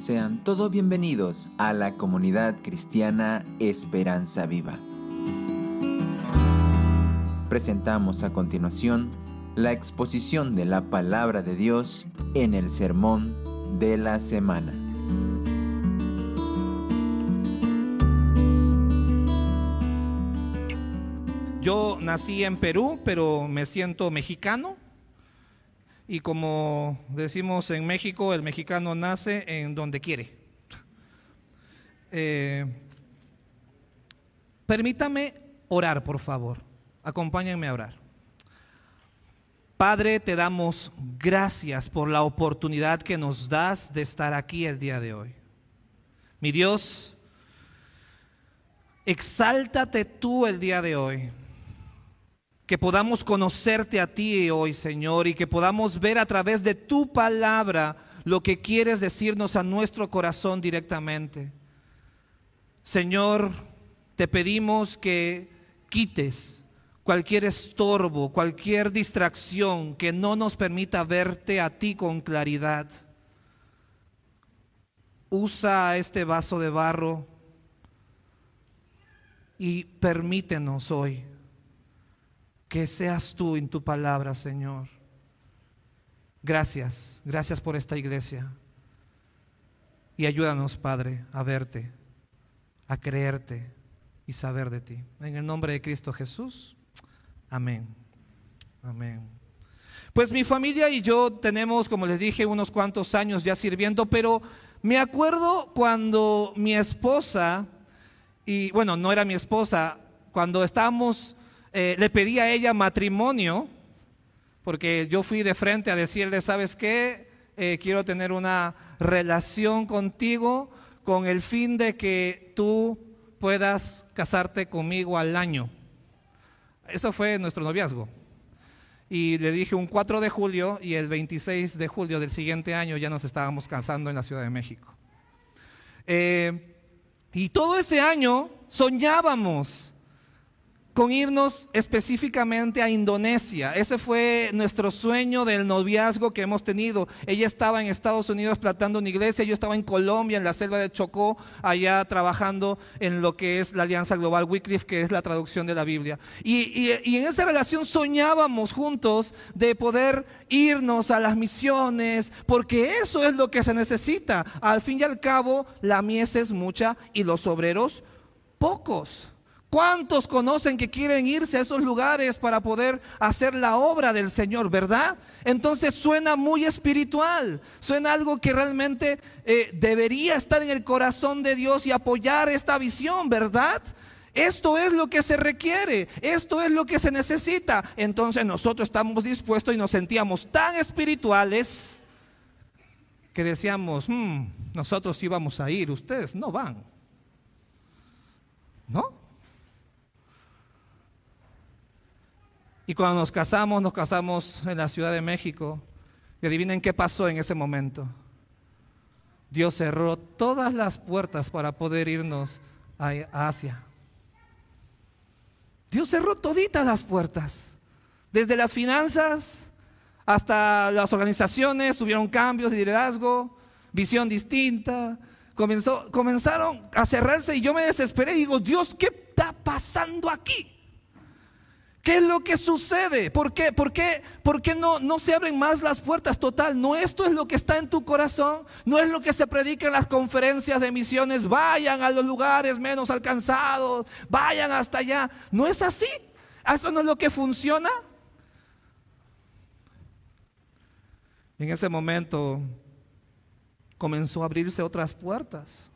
Sean todos bienvenidos a la comunidad cristiana Esperanza Viva. Presentamos a continuación la exposición de la palabra de Dios en el sermón de la semana. Yo nací en Perú, pero me siento mexicano. Y como decimos en México, el mexicano nace en donde quiere. Eh, permítame orar, por favor. Acompáñenme a orar. Padre, te damos gracias por la oportunidad que nos das de estar aquí el día de hoy. Mi Dios, exáltate tú el día de hoy que podamos conocerte a ti hoy, Señor, y que podamos ver a través de tu palabra lo que quieres decirnos a nuestro corazón directamente. Señor, te pedimos que quites cualquier estorbo, cualquier distracción que no nos permita verte a ti con claridad. Usa este vaso de barro y permítenos hoy que seas tú en tu palabra, Señor. Gracias, gracias por esta iglesia. Y ayúdanos, Padre, a verte, a creerte y saber de ti. En el nombre de Cristo Jesús. Amén. Amén. Pues mi familia y yo tenemos, como les dije, unos cuantos años ya sirviendo, pero me acuerdo cuando mi esposa, y bueno, no era mi esposa, cuando estábamos eh, le pedí a ella matrimonio, porque yo fui de frente a decirle, ¿sabes qué? Eh, quiero tener una relación contigo con el fin de que tú puedas casarte conmigo al año. Eso fue nuestro noviazgo. Y le dije un 4 de julio y el 26 de julio del siguiente año ya nos estábamos casando en la Ciudad de México. Eh, y todo ese año soñábamos con irnos específicamente a Indonesia. Ese fue nuestro sueño del noviazgo que hemos tenido. Ella estaba en Estados Unidos plantando una iglesia, yo estaba en Colombia, en la selva de Chocó, allá trabajando en lo que es la Alianza Global Wycliffe, que es la traducción de la Biblia. Y, y en esa relación soñábamos juntos de poder irnos a las misiones, porque eso es lo que se necesita. Al fin y al cabo, la mies es mucha y los obreros pocos. ¿Cuántos conocen que quieren irse a esos lugares para poder hacer la obra del Señor, verdad? Entonces suena muy espiritual, suena algo que realmente eh, debería estar en el corazón de Dios y apoyar esta visión, ¿verdad? Esto es lo que se requiere, esto es lo que se necesita. Entonces nosotros estamos dispuestos y nos sentíamos tan espirituales que decíamos, hmm, nosotros íbamos a ir, ustedes no van. ¿No? Y cuando nos casamos, nos casamos en la Ciudad de México. Y adivinen qué pasó en ese momento. Dios cerró todas las puertas para poder irnos a Asia. Dios cerró toditas las puertas. Desde las finanzas hasta las organizaciones tuvieron cambios de liderazgo, visión distinta. Comenzó, comenzaron a cerrarse y yo me desesperé y digo, Dios, ¿qué está pasando aquí? ¿Qué es lo que sucede? ¿Por qué, por qué, por qué no, no se abren más las puertas? Total, no esto es lo que está en tu corazón, no es lo que se predica en las conferencias de misiones, vayan a los lugares menos alcanzados, vayan hasta allá. ¿No es así? ¿Eso no es lo que funciona? En ese momento comenzó a abrirse otras puertas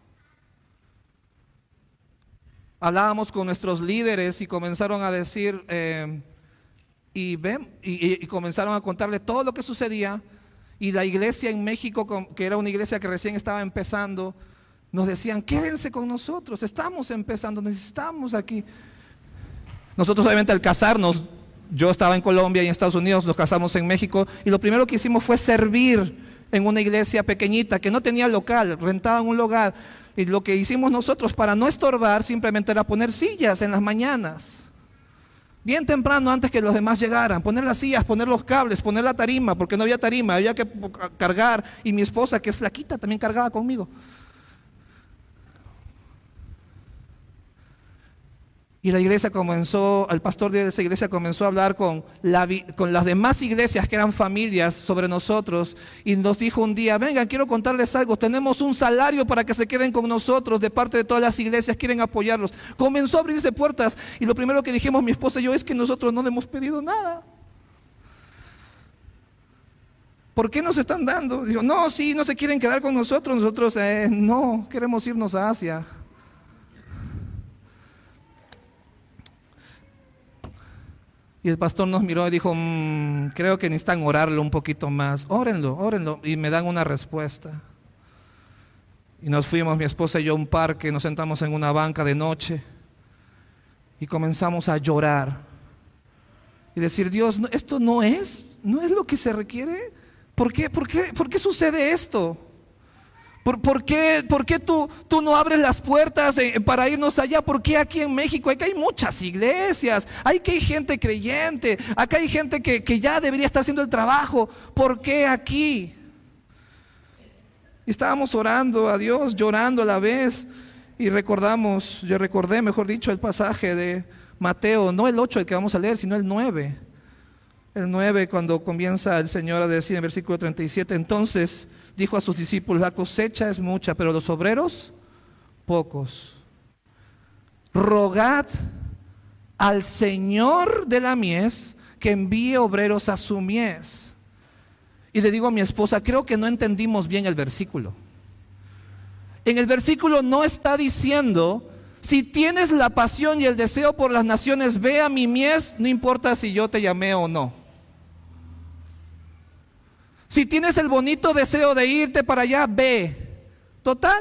hablábamos con nuestros líderes y comenzaron a decir, eh, y, ven, y, comenzaron a contarle todo lo que sucedía. Y la iglesia en México, que era una iglesia que recién estaba empezando, nos decían, quédense con nosotros, estamos empezando, necesitamos aquí. Nosotros obviamente al casarnos, yo estaba en Colombia y en Estados Unidos, nos casamos en México, y lo primero que hicimos fue servir en una iglesia pequeñita que no tenía local, rentaban un lugar. Y lo que hicimos nosotros para no estorbar simplemente era poner sillas en las mañanas. Bien temprano, antes que los demás llegaran, poner las sillas, poner los cables, poner la tarima, porque no había tarima, había que cargar. Y mi esposa, que es flaquita, también cargaba conmigo. Y la iglesia comenzó, el pastor de esa iglesia comenzó a hablar con, las demás iglesias que eran familias sobre nosotros y nos dijo un día, vengan, quiero contarles algo, tenemos un salario para que se queden con nosotros de parte de todas las iglesias, quieren apoyarlos. Comenzó a abrirse puertas y lo primero que dijimos mi esposa y yo es que nosotros no le hemos pedido nada. ¿Por qué nos están dando? Digo, no, sí, no se quieren quedar con nosotros, nosotros eh, no, queremos irnos a Asia. Y el pastor nos miró y dijo, mm, creo que necesitan orarlo un poquito más. Órenlo, órenlo. Y me dan una respuesta. Y nos fuimos, mi esposa y yo, a un parque, nos sentamos en una banca de noche y comenzamos a llorar. Y decir, Dios, esto no es, no es lo que se requiere. ¿Por qué, por qué, por qué sucede esto? ¿Por, qué, por qué tú, tú, no abres las puertas para irnos allá? ¿Por qué aquí en México? Hay muchas iglesias, hay que hay gente creyente, acá hay gente que, que ya debería estar haciendo el trabajo. ¿Por qué aquí? Y estábamos orando a Dios, llorando a la vez, y recordamos, yo recordé, mejor dicho, el pasaje de Mateo, no el 8 el que vamos a leer, sino el 9. El 9 cuando comienza el Señor a decir en versículo 37, entonces dijo a sus discípulos, la cosecha es mucha, pero los obreros pocos. Rogad al Señor de la mies que envíe obreros a su mies. Y le digo a mi esposa, creo que no entendimos bien el versículo. En el versículo no está diciendo, si tienes la pasión y el deseo por las naciones, ve a mi mies, no importa si yo te llamé o no. Si tienes el bonito deseo de irte para allá, ve. Total,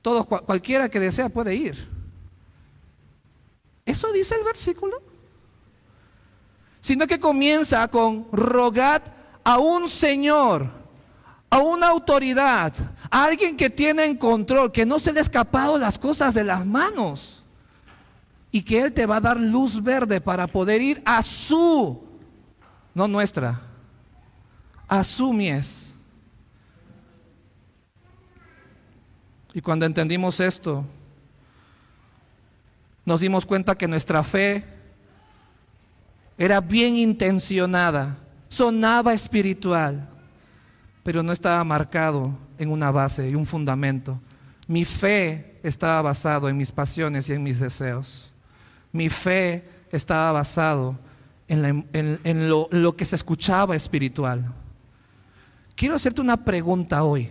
todo, cualquiera que desea puede ir. Eso dice el versículo. Sino que comienza con rogad a un Señor, a una autoridad, a alguien que tiene en control, que no se le ha escapado las cosas de las manos. Y que Él te va a dar luz verde para poder ir a su, no nuestra, asumies. Y cuando entendimos esto, nos dimos cuenta que nuestra fe era bien intencionada, sonaba espiritual, pero no estaba marcado en una base y un fundamento. Mi fe estaba basado en mis pasiones y en mis deseos. Mi fe estaba basado en, lo que se escuchaba espiritual. Quiero hacerte una pregunta hoy.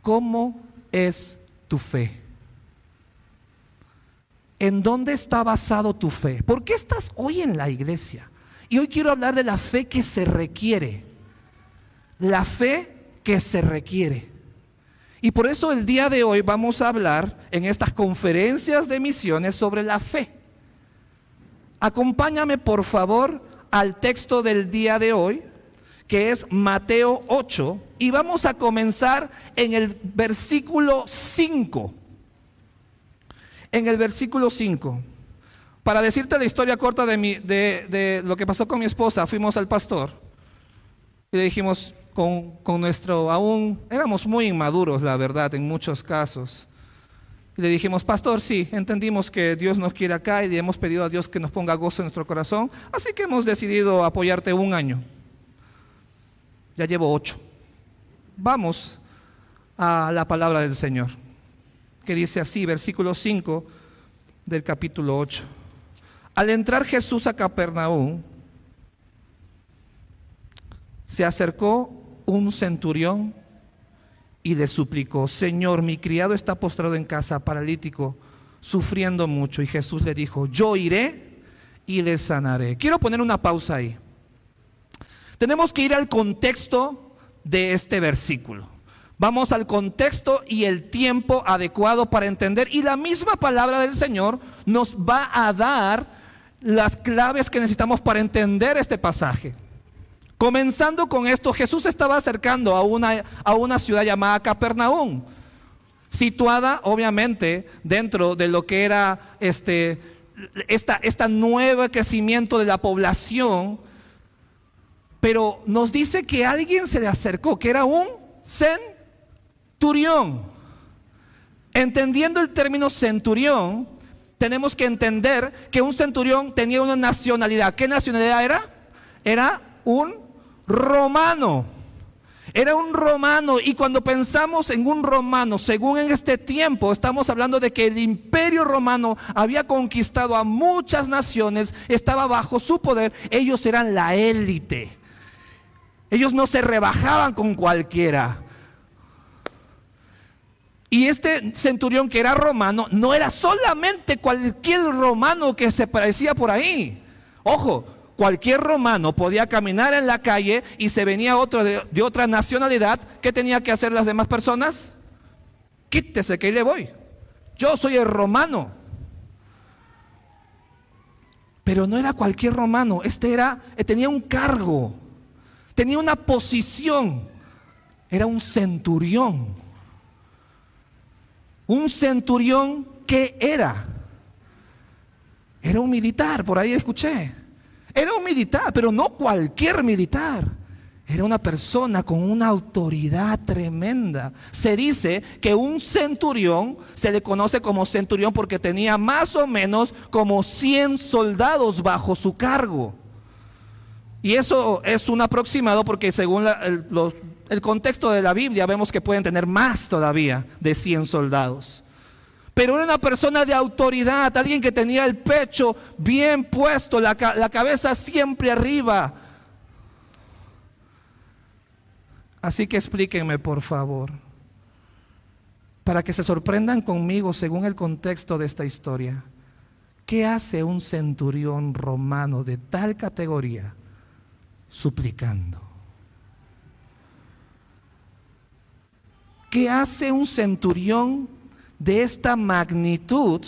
¿Cómo es tu fe? ¿En dónde está basado tu fe? ¿Por qué estás hoy en la iglesia? Y hoy quiero hablar de la fe que se requiere. La fe que se requiere. Y por eso el día de hoy vamos a hablar en estas conferencias de misiones sobre la fe. Acompáñame por favor al texto del día de hoy, que es Mateo 8, y vamos a comenzar en el versículo 5. En el versículo 5. Para decirte la historia corta de, mi, de, de, lo que pasó con mi esposa, fuimos al pastor y le dijimos con, con nuestro, aún éramos muy inmaduros, la verdad, en muchos casos. Y le dijimos, pastor, sí, entendimos que Dios nos quiere acá y le hemos pedido a Dios que nos ponga gozo en nuestro corazón, así que hemos decidido apoyarte un año. Ya llevo ocho. Vamos a la palabra del Señor, que dice así, versículo 5 del capítulo 8. Al entrar Jesús a Capernaum, se acercó un centurión y le suplicó, Señor, mi criado está postrado en casa, paralítico, sufriendo mucho. Y Jesús le dijo, yo iré y le sanaré. Quiero poner una pausa ahí. Tenemos que ir al contexto de este versículo. Vamos al contexto y el tiempo adecuado para entender. Y la misma palabra del Señor nos va a dar las claves que necesitamos para entender este pasaje. Comenzando con esto, Jesús estaba acercando a una, a una ciudad llamada Capernaum, situada obviamente dentro de lo que era este, esta, esta nuevo crecimiento de la población, pero nos dice que alguien se le acercó, que era un centurión. Entendiendo el término centurión, tenemos que entender que un centurión tenía una nacionalidad. ¿Qué nacionalidad era? Era un romano. Era un romano y cuando pensamos en un romano, según en este tiempo, estamos hablando de que el imperio romano había conquistado a muchas naciones, estaba bajo su poder, ellos eran la élite. Ellos no se rebajaban con cualquiera. Y este centurión que era romano no era solamente cualquier romano que se parecía por ahí. Ojo, cualquier romano podía caminar en la calle y se venía otro de, otra nacionalidad, ¿qué tenía que hacer las demás personas? Quítese que ahí le voy. Yo soy el romano. Pero no era cualquier romano, este era, tenía un cargo, tenía una posición, era un centurión. Un centurión que era, era un militar, por ahí escuché. Era un militar, pero no cualquier militar. Era una persona con una autoridad tremenda. Se dice que un centurión se le conoce como centurión porque tenía más o menos como 100 soldados bajo su cargo. Y eso es un aproximado porque según el, contexto de la Biblia vemos que pueden tener más todavía de 100 soldados. Pero era una persona de autoridad, alguien que tenía el pecho bien puesto, la, cabeza siempre arriba. Así que explíquenme, por favor, para que se sorprendan conmigo según el contexto de esta historia. ¿Qué hace un centurión romano de tal categoría suplicando? ¿Qué hace un centurión de esta magnitud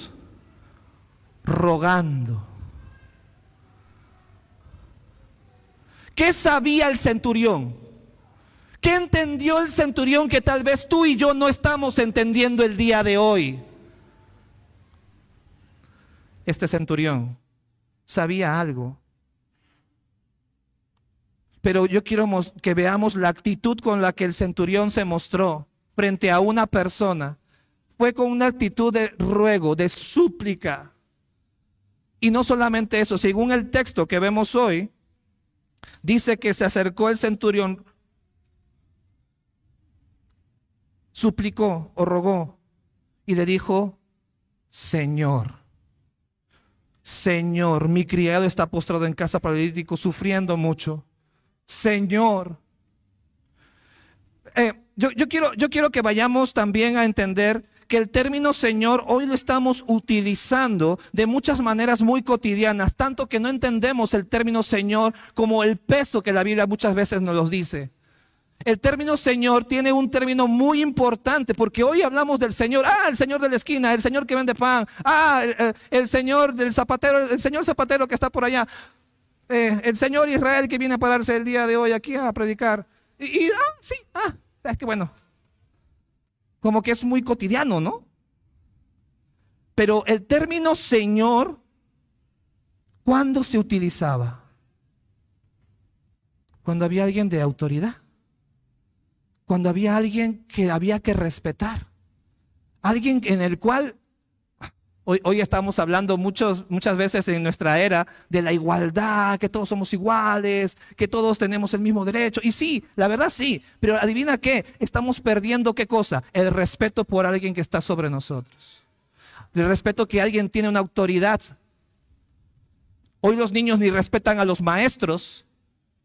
rogando. ¿Qué sabía el centurión? ¿Qué entendió el centurión que tal vez tú y yo no estamos entendiendo el día de hoy? Este centurión sabía algo. Pero yo quiero que veamos la actitud con la que el centurión se mostró frente a una persona fue con una actitud de ruego, de súplica. Y no solamente eso, según el texto que vemos hoy, dice que se acercó el centurión, suplicó o rogó y le dijo, Señor, Señor, mi criado está postrado en casa paralítico, sufriendo mucho. Señor. Eh, yo, yo, quiero, yo quiero que vayamos también a entender que el término Señor hoy lo estamos utilizando de muchas maneras muy cotidianas, tanto que no entendemos el término Señor como el peso que la Biblia muchas veces nos lo dice. El término Señor tiene un término muy importante porque hoy hablamos del Señor, ah, el Señor de la esquina, el Señor que vende pan, ah, el, Señor del zapatero, el Señor zapatero que está por allá, eh, el Señor Israel que viene a pararse el día de hoy aquí a predicar. Y, y ah, sí, ah, es que bueno, como que es muy cotidiano, ¿no? Pero el término Señor, ¿cuándo se utilizaba? Cuando había alguien de autoridad, cuando había alguien que había que respetar, alguien en el cual Hoy, estamos hablando muchas veces en nuestra era de la igualdad, que todos somos iguales, que todos tenemos el mismo derecho. Y sí, la verdad sí, pero adivina qué, estamos perdiendo qué cosa? El respeto por alguien que está sobre nosotros. El respeto que alguien tiene una autoridad. Hoy los niños ni respetan a los maestros.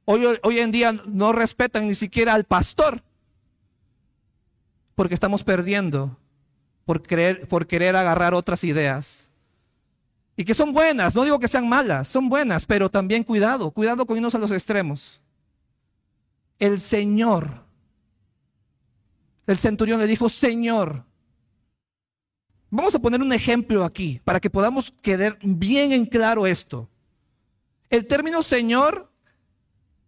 Hoy, hoy en día no respetan ni siquiera al pastor. Porque estamos perdiendo por, por querer agarrar otras ideas. Y que son buenas, no digo que sean malas, son buenas, pero también cuidado, cuidado con irnos a los extremos. El Señor, el centurión le dijo, Señor, vamos a poner un ejemplo aquí para que podamos quedar bien en claro esto. El término Señor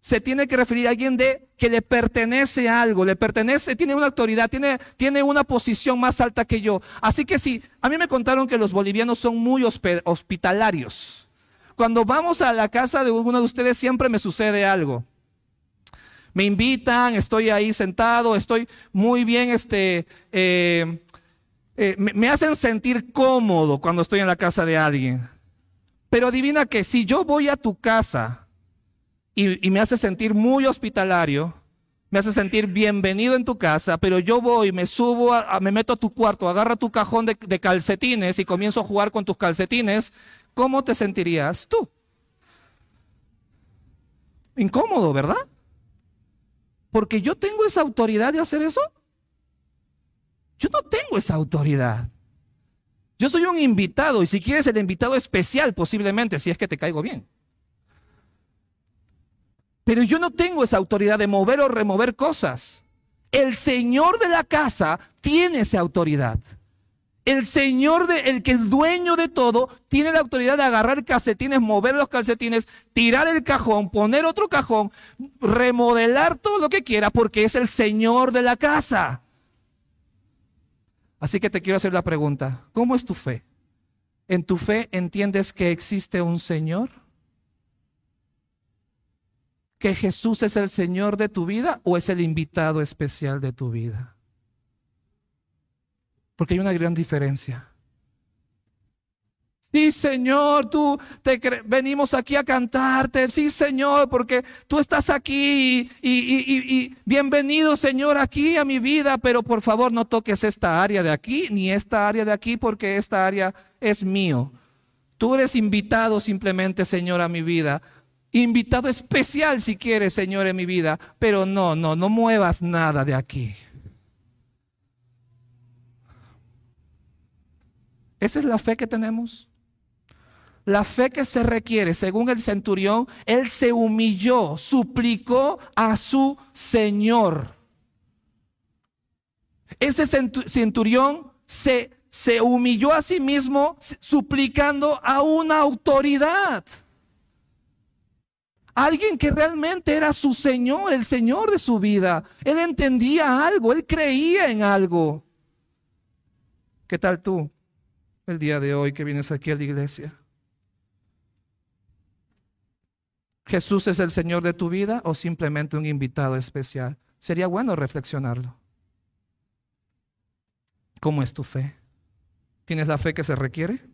se tiene que referir a alguien de que le pertenece a algo, le pertenece, tiene una autoridad, tiene, tiene una posición más alta que yo. Así que sí, a mí me contaron que los bolivianos son muy hospitalarios. Cuando vamos a la casa de uno de ustedes siempre me sucede algo. Me invitan, estoy ahí sentado, estoy muy bien, este, eh, eh, me hacen sentir cómodo cuando estoy en la casa de alguien. Pero adivina que si yo voy a tu casa, y, me hace sentir muy hospitalario, me hace sentir bienvenido en tu casa, pero yo voy, me subo, me meto a tu cuarto, agarro tu cajón de, de calcetines y comienzo a jugar con tus calcetines, ¿cómo te sentirías tú? Incómodo, ¿verdad? Porque yo tengo esa autoridad de hacer eso. Yo no tengo esa autoridad. Yo soy un invitado y si quieres el invitado especial posiblemente, si es que te caigo bien. Pero yo no tengo esa autoridad de mover o remover cosas. El Señor de la casa tiene esa autoridad. El Señor, de, el que es dueño de todo, tiene la autoridad de agarrar calcetines, mover los calcetines, tirar el cajón, poner otro cajón, remodelar todo lo que quiera, porque es el Señor de la casa. Así que te quiero hacer la pregunta, ¿cómo es tu fe? ¿En tu fe entiendes que existe un Señor? Que Jesús es el Señor de tu vida o es el invitado especial de tu vida? Porque hay una gran diferencia. Sí, Señor, tú te venimos aquí a cantarte. Sí, Señor, porque tú estás aquí y, bienvenido, Señor, aquí a mi vida. Pero por favor, no toques esta área de aquí ni esta área de aquí, porque esta área es mío. Tú eres invitado simplemente, Señor, a mi vida invitado especial si quieres, Señor, en mi vida, pero no, no, no muevas nada de aquí. Esa es la fe que tenemos. La fe que se requiere, según el centurión, él se humilló, suplicó a su Señor. Ese centurión se, se humilló a sí mismo suplicando a una autoridad. Alguien que realmente era su Señor, el Señor de su vida. Él entendía algo, él creía en algo. ¿Qué tal tú el día de hoy que vienes aquí a la iglesia? ¿Jesús es el Señor de tu vida o simplemente un invitado especial? Sería bueno reflexionarlo. ¿Cómo es tu fe? ¿Tienes la fe que se requiere?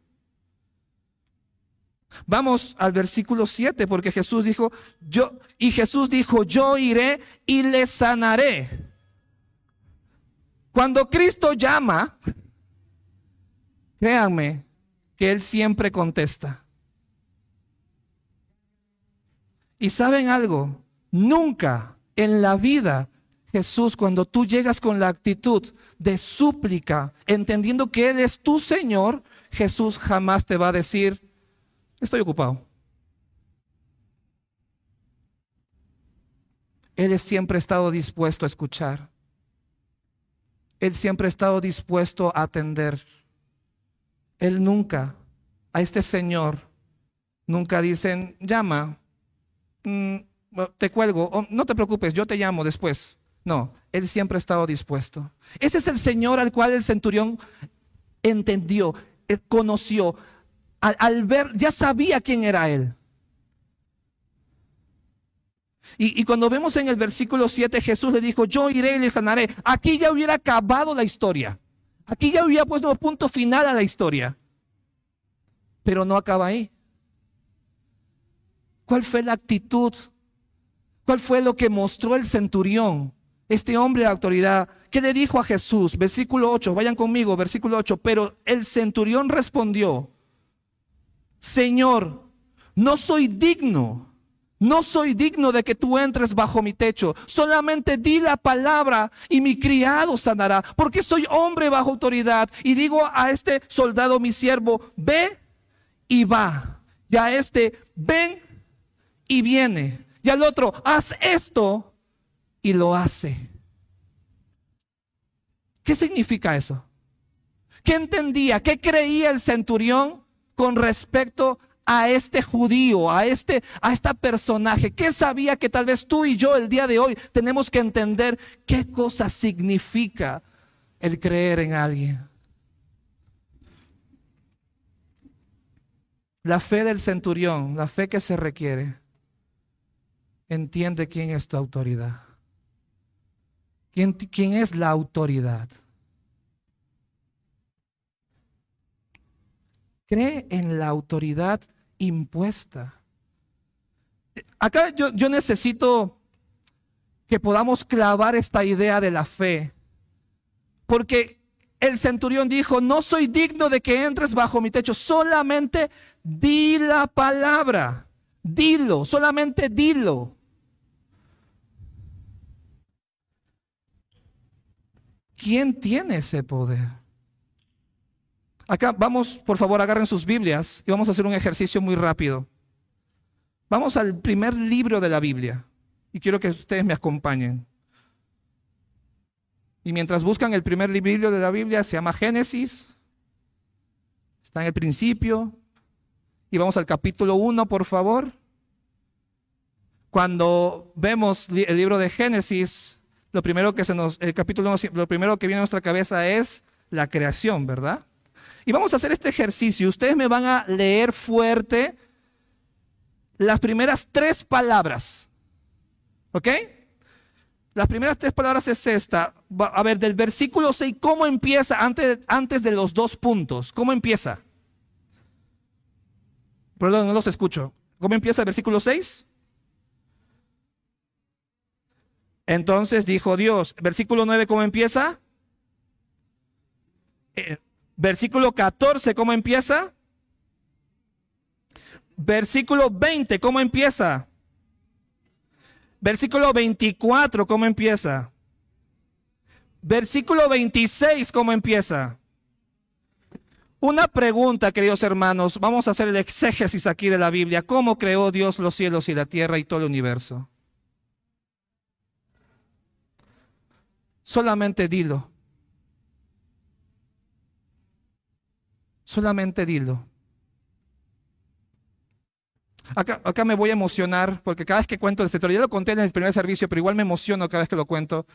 Vamos al versículo 7 porque Jesús dijo, yo y Jesús dijo, yo iré y le sanaré. Cuando Cristo llama, créanme que él siempre contesta. Y saben algo, nunca en la vida Jesús, cuando tú llegas con la actitud de súplica, entendiendo que Él es tu Señor, Jesús jamás te va a decir, Estoy ocupado. Él siempre ha estado dispuesto a escuchar. Él siempre ha estado dispuesto a atender. Él nunca, a este Señor, nunca dicen, llama, mm, te cuelgo, no te preocupes, yo te llamo después. No, Él siempre ha estado dispuesto. Ese es el Señor al cual el centurión entendió, eh, conoció, al, ver, ya sabía quién era él. Y, cuando vemos en el versículo 7, Jesús le dijo, yo iré y le sanaré. Aquí ya hubiera acabado la historia. Aquí ya hubiera puesto punto final a la historia. Pero no acaba ahí. ¿Cuál fue la actitud? ¿Cuál fue lo que mostró el centurión? Este hombre de autoridad. ¿Qué le dijo a Jesús? Versículo 8, vayan conmigo, versículo 8. Pero el centurión respondió, Señor, no soy digno, no soy digno de que tú entres bajo mi techo. Solamente di la palabra y mi criado sanará, porque soy hombre bajo autoridad. Y digo a este soldado, mi siervo, ve y va. Y a este, ven y viene. Y al otro, haz esto y lo hace. ¿Qué significa eso? ¿Qué entendía? ¿Qué creía el centurión? Con respecto a este judío, a este, a personaje? ¿Qué sabía que tal vez tú y yo el día de hoy tenemos que entender qué cosa significa el creer en alguien? La fe del centurión, la fe que se requiere, entiende quién es tu autoridad. ¿Quién, quién es la autoridad? Cree en la autoridad impuesta. Acá yo, yo necesito que podamos clavar esta idea de la fe. Porque el centurión dijo, no soy digno de que entres bajo mi techo, solamente di la palabra, dilo, solamente dilo. ¿Quién tiene ese poder? Acá vamos, por favor, agarren sus Biblias y vamos a hacer un ejercicio muy rápido. Vamos al primer libro de la Biblia y quiero que ustedes me acompañen. Y mientras buscan el primer libro de la Biblia, se llama Génesis, está en el principio, y vamos al capítulo 1, por favor. Cuando vemos el libro de Génesis, lo primero que se nos, el capítulo 1, lo primero que viene a nuestra cabeza es la creación, ¿verdad? Y vamos a hacer este ejercicio. Ustedes me van a leer fuerte las primeras tres palabras. ¿Ok? Las primeras tres palabras es esta. A ver, del versículo 6, ¿cómo empieza antes, antes de los dos puntos? ¿Cómo empieza? Perdón, no los escucho. ¿Cómo empieza el versículo 6? Entonces dijo Dios. Versículo 9, ¿cómo empieza? Eh, Versículo 14, ¿cómo empieza? Versículo 20, ¿cómo empieza? Versículo 24, ¿cómo empieza? Versículo 26, ¿cómo empieza? Una pregunta, queridos hermanos, vamos a hacer el exégesis aquí de la Biblia. ¿Cómo creó Dios los cielos y la tierra y todo el universo? Solamente dilo. Solamente dilo. Acá, acá, me voy a emocionar porque cada vez que cuento este historia, ya lo conté en el primer servicio, pero igual me emociono cada vez que lo cuento.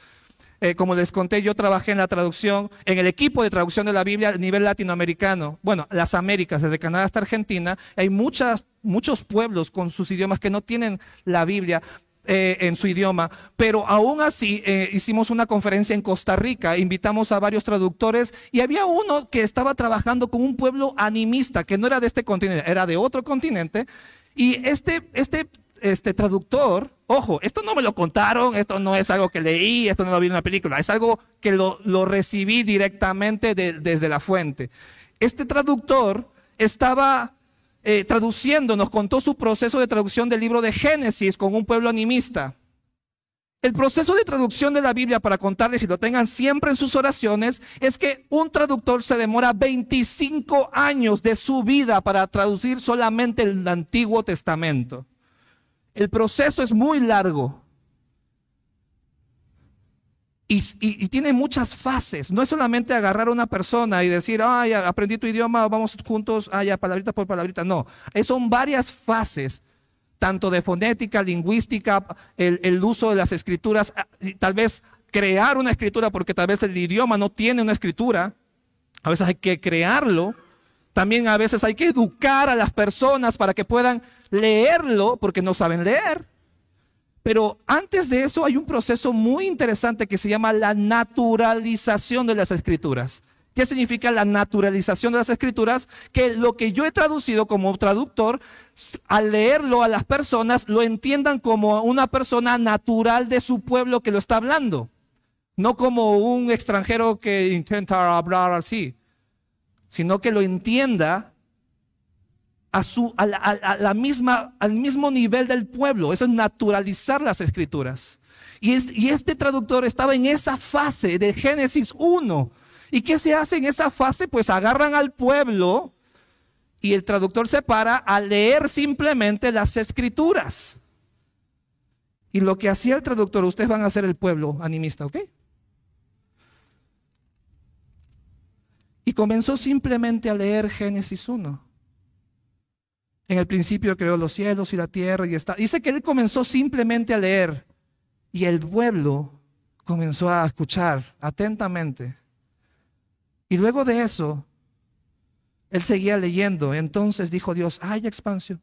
Eh, como les conté, yo trabajé en la traducción, en el equipo de traducción de la Biblia a nivel latinoamericano. Bueno, las Américas, desde Canadá hasta Argentina, hay muchas, muchos pueblos con sus idiomas que no tienen la Biblia. Eh, en su idioma, pero aún así eh, hicimos una conferencia en Costa Rica, invitamos a varios traductores y había uno que estaba trabajando con un pueblo animista que no era de este continente, era de otro continente y este, este, este traductor, ojo, esto no me lo contaron, esto no es algo que leí, esto no lo vi en una película, es algo que lo, lo recibí directamente desde la fuente. Este traductor estaba eh, traduciendo, nos contó su proceso de traducción del libro de Génesis con un pueblo animista. El proceso de traducción de la Biblia, para contarles y lo tengan siempre en sus oraciones, es que un traductor se demora 25 años de su vida para traducir solamente el Antiguo Testamento. El proceso es muy largo. Y, tiene muchas fases. No es solamente agarrar a una persona y decir, ay, aprendí tu idioma, vamos juntos, ay, palabrita por palabrita. No, son varias fases, tanto de fonética, lingüística, el, el uso de las escrituras, tal vez crear una escritura, porque tal vez el idioma no tiene una escritura. A veces hay que crearlo. También a veces hay que educar a las personas para que puedan leerlo, porque no saben leer. Pero antes de eso hay un proceso muy interesante que se llama la naturalización de las escrituras. ¿Qué significa la naturalización de las escrituras? Que lo que yo he traducido como traductor, al leerlo a las personas, lo entiendan como una persona natural de su pueblo que lo está hablando. No como un extranjero que intenta hablar así, sino que lo entienda a, su, a, la, misma, al mismo nivel del pueblo. Eso es naturalizar las escrituras. Y, y este traductor estaba en esa fase de Génesis 1. ¿Y qué se hace en esa fase? Pues agarran al pueblo y el traductor se para a leer simplemente las escrituras. Y lo que hacía el traductor, ustedes van a ser el pueblo animista, ¿ok? Y comenzó simplemente a leer Génesis 1. En el principio creó los cielos y la tierra y está. Dice que él comenzó simplemente a leer y el pueblo comenzó a escuchar atentamente. Y luego de eso, él seguía leyendo. Entonces dijo Dios, hay expansión.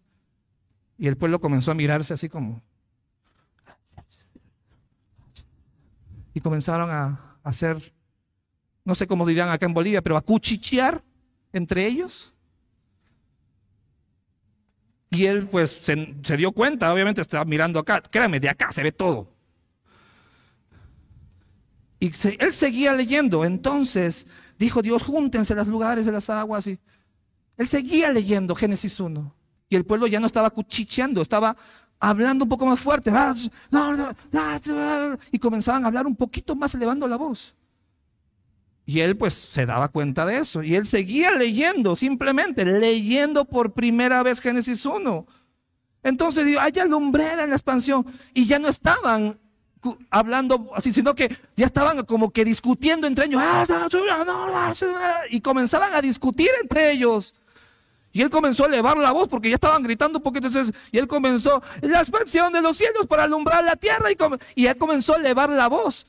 Y el pueblo comenzó a mirarse así como. Y comenzaron a hacer, no sé cómo dirían acá en Bolivia, pero a cuchichear entre ellos. Y él pues se, dio cuenta, obviamente estaba mirando acá, créame, de acá se ve todo. Y él seguía leyendo, entonces dijo Dios, júntense los lugares de las aguas. Y él seguía leyendo Génesis 1. Y el pueblo ya no estaba cuchicheando, estaba hablando un poco más fuerte. Y comenzaban a hablar un poquito más elevando la voz. Y él pues se daba cuenta de eso. Y él seguía leyendo, simplemente leyendo por primera vez Génesis 1. Entonces dijo, hay lumbrera en la expansión. Y ya no estaban hablando así, sino que ya estaban como que discutiendo entre ellos. Y comenzaban a discutir entre ellos. Y él comenzó a elevar la voz porque ya estaban gritando un poquito. Entonces, y él comenzó la expansión de los cielos para alumbrar la tierra. Y, y él comenzó a elevar la voz.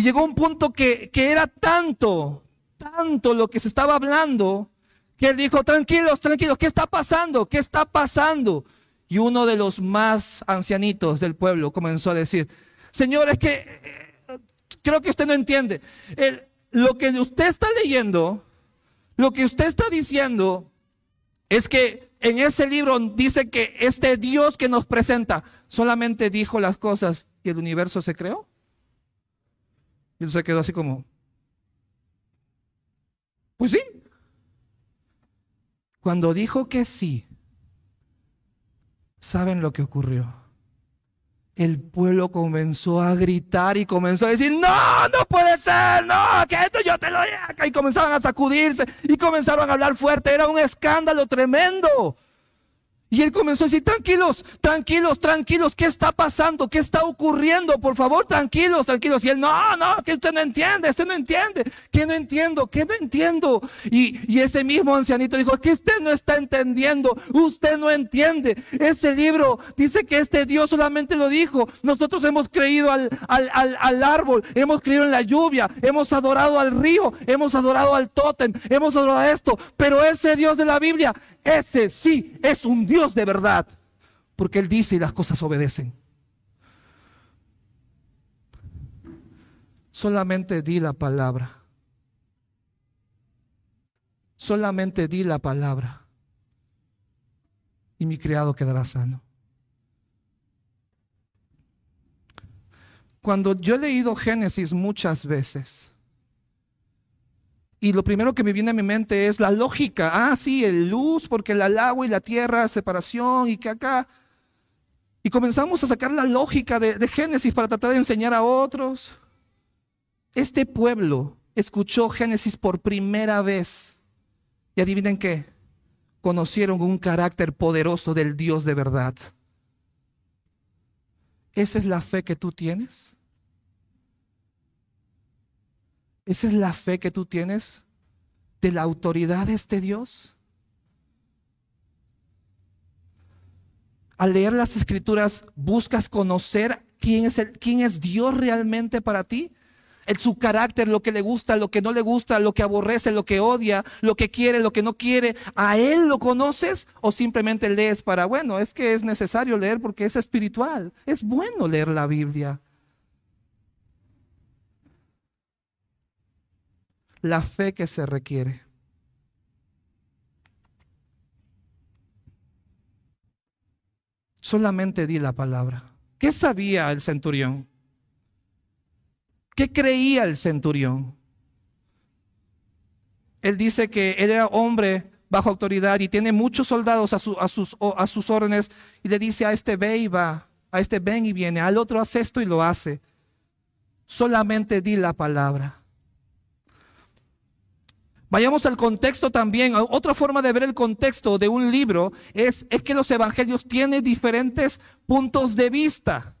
Y llegó un punto que, era tanto, tanto lo que se estaba hablando, que él dijo, tranquilos, tranquilos, ¿qué está pasando? ¿Qué está pasando? Y uno de los más ancianitos del pueblo comenzó a decir, Señor, es que eh, creo que usted no entiende. lo que usted está leyendo, lo que usted está diciendo, es que en ese libro dice que este Dios que nos presenta solamente dijo las cosas y el universo se creó. Y él se quedó así como, pues sí. Cuando dijo que sí, ¿Saben lo que ocurrió? El pueblo comenzó a gritar y comenzó a decir, no, no puede ser, no, que esto yo te lo acá. Y comenzaban a sacudirse y comenzaron a hablar fuerte. Era un escándalo tremendo. Y él comenzó a decir, tranquilos, tranquilos, tranquilos, ¿qué está pasando? ¿Qué está ocurriendo? Por favor, tranquilos, tranquilos. Y él, no, no, que usted no entiende, usted no entiende, que no entiendo, que no entiendo. Y, ese mismo ancianito dijo, que usted no está entendiendo, usted no entiende. Ese libro dice que este Dios solamente lo dijo. Nosotros hemos creído al, al, al, al árbol, hemos creído en la lluvia, hemos adorado al río, hemos adorado al tótem, hemos adorado a esto. Pero ese Dios de la Biblia ese sí es un Dios de verdad, porque Él dice y las cosas obedecen. Solamente di la palabra. Solamente di la palabra. Y mi criado quedará sano. Cuando yo he leído Génesis muchas veces, y lo primero que me viene a mi mente es la lógica. Ah, sí, el luz, porque el agua y la tierra, separación, y que acá. Y comenzamos a sacar la lógica de, de Génesis para tratar de enseñar a otros. Este pueblo escuchó Génesis por primera vez. Y adivinen qué, conocieron un carácter poderoso del Dios de verdad. ¿Esa es la fe que tú tienes? ¿Esa es la fe que tú tienes de la autoridad de este Dios? Al leer las escrituras, ¿buscas conocer quién es, quién es Dios realmente para ti? Su carácter, lo que le gusta, lo que no le gusta, lo que aborrece, lo que odia, lo que quiere, lo que no quiere. ¿A Él lo conoces o simplemente lees para, bueno, es que es necesario leer porque es espiritual? Es bueno leer la Biblia. La fe que se requiere. Solamente di la palabra. ¿Qué sabía el centurión? ¿Qué creía el centurión? Él dice que él era hombre bajo autoridad y tiene muchos soldados a, sus, a sus órdenes y le dice a este ve y va, a este ven y viene, al otro hace esto y lo hace. Solamente di la palabra. Vayamos al contexto también. Otra forma de ver el contexto de un libro es, que los evangelios tienen diferentes puntos de vista.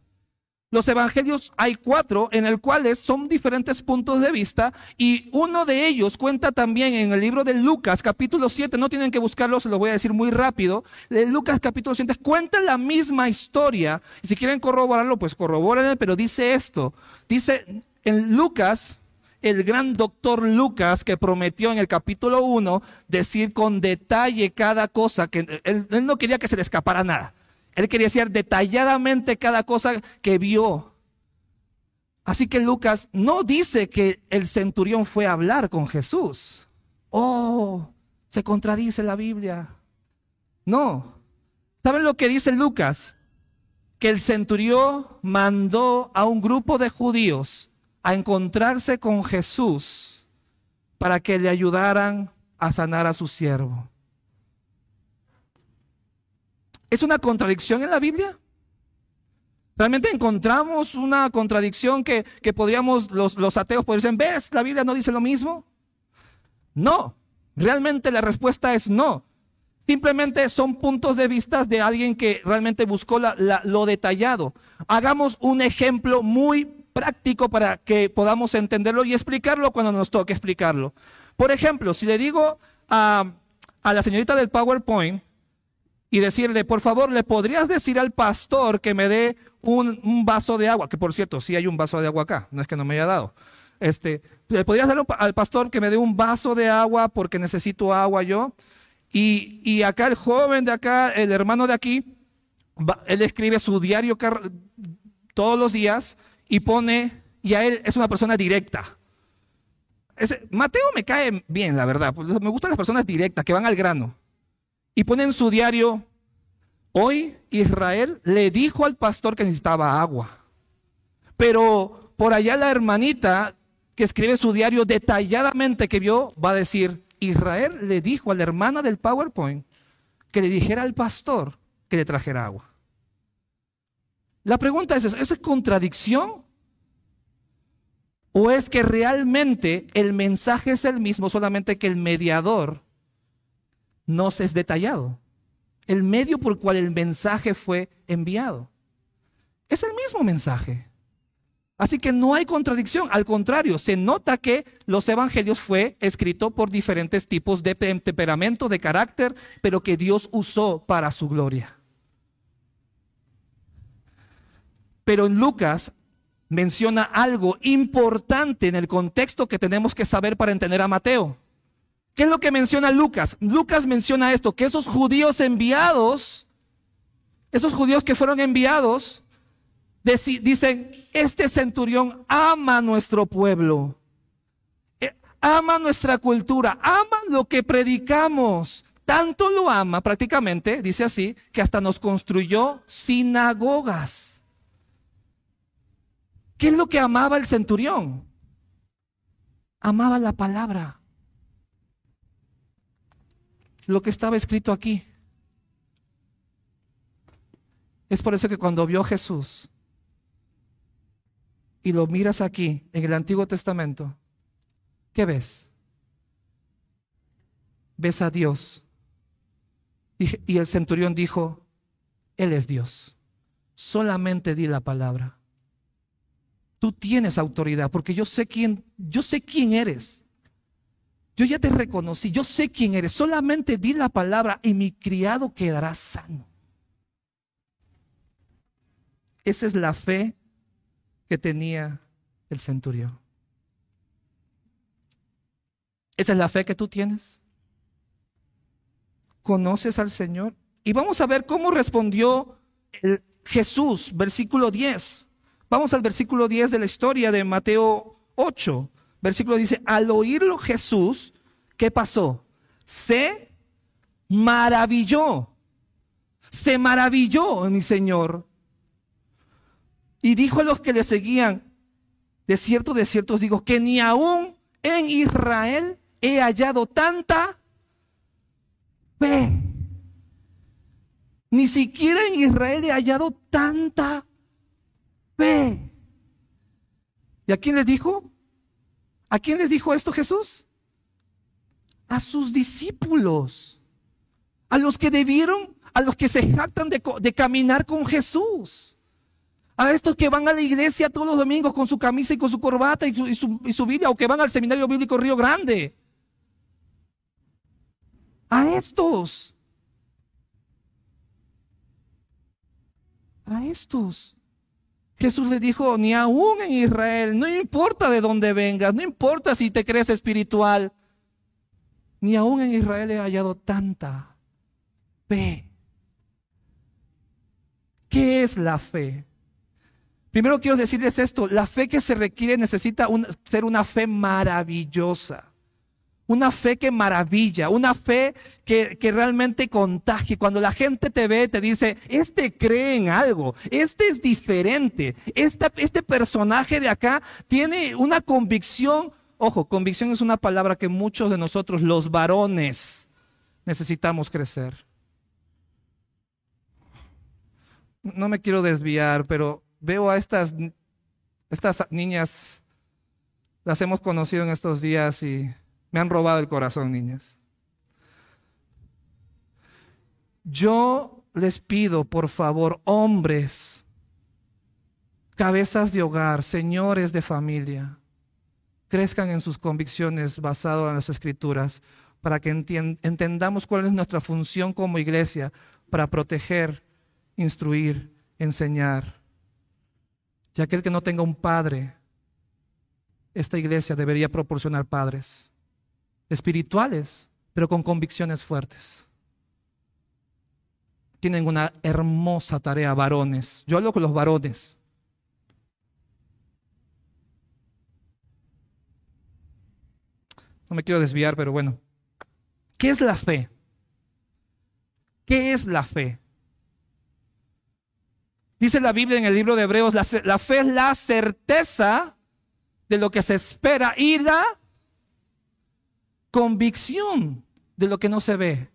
los evangelios hay cuatro en el cuales son diferentes puntos de vista y uno de ellos cuenta también en el libro de Lucas capítulo 7, no tienen que buscarlo, se lo voy a decir muy rápido, de Lucas capítulo 7 cuenta la misma historia y si quieren corroborarlo pues corroboren, pero dice esto, dice en Lucas, el gran doctor Lucas que prometió en el capítulo 1 decir con detalle cada cosa, que él, él no quería que se le escapara nada. Él quería decir detalladamente cada cosa que vio. Así que Lucas no dice que el centurión fue a hablar con Jesús. Oh, se contradice la Biblia. No. ¿Saben lo que dice Lucas? Que el centurión mandó a un grupo de judíos a encontrarse con Jesús para que le ayudaran a sanar a su siervo. ¿Es una contradicción en la Biblia? ¿Realmente encontramos una contradicción que, podríamos, los, los ateos podrían decir, ¿ves? La Biblia no dice lo mismo. No, realmente la respuesta es no. Simplemente son puntos de vista de alguien que realmente buscó lo detallado. Hagamos un ejemplo muy práctico para que podamos entenderlo y explicarlo cuando nos toque explicarlo. Por ejemplo, si le digo a, la señorita del PowerPoint, y decirle, por favor, ¿le podrías decir al pastor que me dé un, vaso de agua? Que por cierto, sí hay un vaso de agua acá, no es que no me haya dado. Este, ¿Le podrías dar al pastor que me dé un vaso de agua porque necesito agua yo? Y, y acá el joven de acá, el hermano de aquí, él escribe su diario todos los días y pone, y a él es una persona directa. Mateo me cae bien, la verdad. Me gustan las personas directas, que van al grano y pone en su diario, hoy Israel le dijo al pastor que necesitaba agua. Pero por allá la hermanita que escribe su diario detalladamente que vio va a decir, Israel le dijo a la hermana del PowerPoint que le dijera al pastor que le trajera agua. La pregunta es, ¿es contradicción? ¿O es que realmente el mensaje es el mismo, solamente que el mediador se es detallado. El medio por el cual el mensaje fue enviado. Es el mismo mensaje. Así que no hay contradicción, al contrario, se nota que los evangelios fue escrito por diferentes tipos de temperamento, de carácter, pero que Dios usó para su gloria. Pero en Lucas menciona algo importante en el contexto que tenemos que saber para entender a Mateo. ¿Qué es lo que menciona Lucas? Lucas menciona esto, que esos judíos enviados, esos judíos que fueron enviados, dicen, este centurión ama nuestro pueblo, eh, ama nuestra cultura, ama lo que predicamos. Tanto lo ama prácticamente, dice así, que hasta nos construyó sinagogas. ¿Qué es lo que amaba el centurión? Amaba la palabra lo que estaba escrito aquí. Es por eso que cuando vio a Jesús y lo miras aquí en el Antiguo Testamento, ¿qué ves? Ves a Dios. Y, el centurión dijo, Él es Dios. Solamente di la palabra. Tú tienes autoridad porque yo sé quién, yo sé quién eres. Yo ya te reconocí, yo sé quién eres. Solamente di la palabra y mi criado quedará sano. Esa es la fe que tenía el centurión. Esa es la fe que tú tienes. ¿Conoces al Señor? Y vamos a ver cómo respondió Jesús, versículo 10. Vamos al versículo 10 de la historia de Mateo 8 versículo dice, al oírlo Jesús, ¿qué pasó? Se maravilló. Se maravilló mi Señor. Y dijo a los que le seguían, de cierto, de cierto os digo, que ni aún en Israel he hallado tanta fe. Ni siquiera en Israel he hallado tanta ¿Y a quién les dijo? ¿A quién les dijo esto Jesús? A sus discípulos, a los que debieron, a los que se jactan de, caminar con Jesús, A estos que van a la iglesia todos los domingos con su camisa y con su corbata y su, y su Biblia, o que van al seminario bíblico Río Grande. A estos. A estos. Jesús le dijo, ni aún en Israel, no importa de dónde vengas, no importa si te crees espiritual, ni aún en Israel he hallado tanta fe. ¿Qué es la fe? Primero quiero decirles esto, la fe que se requiere necesita ser una fe maravillosa. Una fe que maravilla, una fe que, realmente contagie. Cuando la gente te ve, te dice, este cree en algo, este es diferente, este personaje de acá tiene una convicción Ojo, convicción es una palabra que muchos de nosotros, los varones, necesitamos crecer. No me quiero desviar, pero veo a estas, estas niñas, las hemos conocido en estos días y me han robado el corazón, niñas. Yo les pido, por favor, hombres, cabezas de hogar, señores de familia, crezcan en sus convicciones basadas en las escrituras, para que entendamos cuál es nuestra función como iglesia, para proteger, instruir, enseñar. Y aquel que no tenga un padre, esta iglesia debería proporcionar padres espirituales, pero con convicciones fuertes. Tienen una hermosa tarea, varones. Yo hablo con los varones. No me quiero desviar, pero bueno. ¿Qué es la fe? ¿Qué es la fe? Dice la Biblia en el libro de Hebreos, la, la, fe es la certeza de lo que se espera y la convicción de lo que no se ve.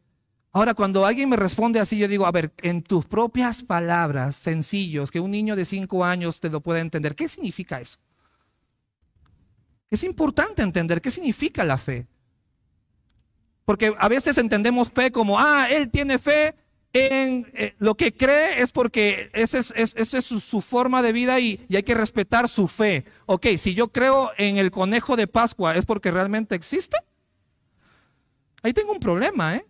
Ahora, cuando alguien me responde así, yo digo, a ver, en tus propias palabras, sencillos, que un niño de cinco años te lo pueda entender, ¿qué significa eso? Es importante entender qué significa la fe. Porque a veces entendemos fe como, ah, él tiene fe en eh, lo que cree es porque esa es, su, forma de vida y, y, hay que respetar su fe. Ok, si yo creo en el conejo de Pascua, ¿es porque realmente existe? Ahí tengo un problema, ¿eh?